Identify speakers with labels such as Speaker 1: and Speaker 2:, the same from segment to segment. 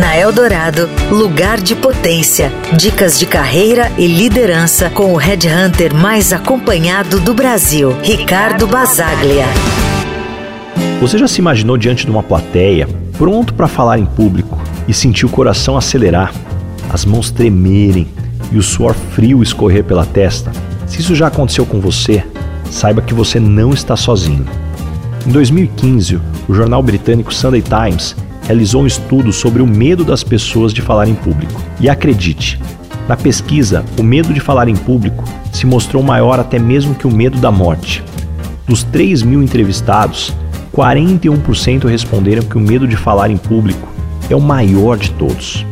Speaker 1: Na Eldorado, lugar de potência. Dicas de carreira e liderança com o headhunter mais acompanhado do Brasil, Ricardo Basaglia.
Speaker 2: Você já se imaginou diante de uma plateia, pronto para falar em público e sentir o coração acelerar, as mãos tremerem e o suor frio escorrer pela testa? Se isso já aconteceu com você, saiba que você não está sozinho. Em 2015, o jornal britânico Sunday Times realizou um estudo sobre o medo das pessoas de falar em público. E acredite, na pesquisa, o medo de falar em público se mostrou maior até mesmo que o medo da morte. Dos 3 mil entrevistados, 41% responderam que o medo de falar em público é o maior de todos.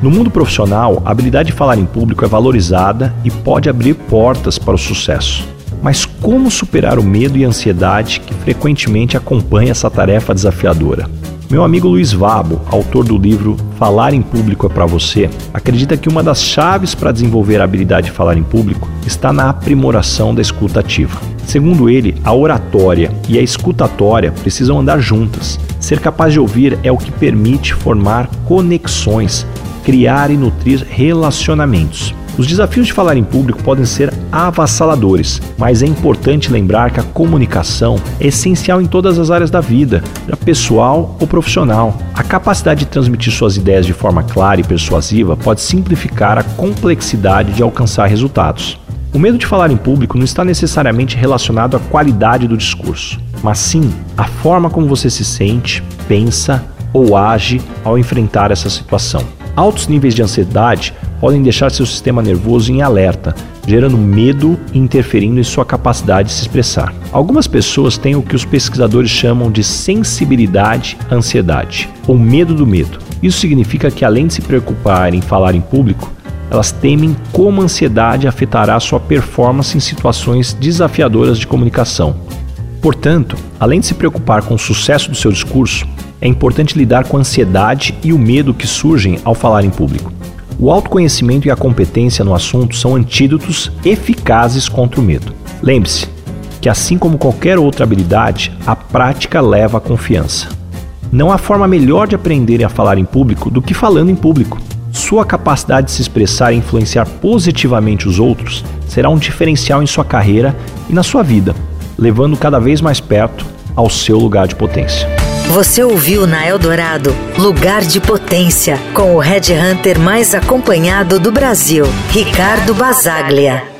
Speaker 2: No mundo profissional, a habilidade de falar em público é valorizada e pode abrir portas para o sucesso. Mas como superar o medo e a ansiedade que frequentemente acompanha essa tarefa desafiadora? Meu amigo Luiz Vabo, autor do livro Falar em Público é para você, acredita que uma das chaves para desenvolver a habilidade de falar em público está na aprimoração da escuta ativa. Segundo ele, a oratória e a escutatória precisam andar juntas. Ser capaz de ouvir é o que permite formar conexões, criar e nutrir relacionamentos. Os desafios de falar em público podem ser avassaladores, mas é importante lembrar que a comunicação é essencial em todas as áreas da vida, pessoal ou profissional. A capacidade de transmitir suas ideias de forma clara e persuasiva pode simplificar a complexidade de alcançar resultados. O medo de falar em público não está necessariamente relacionado à qualidade do discurso, mas sim à forma como você se sente, pensa ou age ao enfrentar essa situação. Altos níveis de ansiedade podem deixar seu sistema nervoso em alerta, gerando medo e interferindo em sua capacidade de se expressar. Algumas pessoas têm o que os pesquisadores chamam de sensibilidade à ansiedade, ou medo do medo. Isso significa que, além de se preocupar em falar em público, elas temem como a ansiedade afetará sua performance em situações desafiadoras de comunicação. Portanto, além de se preocupar com o sucesso do seu discurso, é importante lidar com a ansiedade e o medo que surgem ao falar em público. O autoconhecimento e a competência no assunto são antídotos eficazes contra o medo. Lembre-se que, assim como qualquer outra habilidade, a prática leva à confiança. Não há forma melhor de aprender a falar em público do que falando em público. Sua capacidade de se expressar e influenciar positivamente os outros será um diferencial em sua carreira e na sua vida, levando cada vez mais perto ao seu lugar de potência.
Speaker 1: Você ouviu na Eldorado Lugar de Potência, com o Red Hunter mais acompanhado do Brasil, Ricardo Basaglia.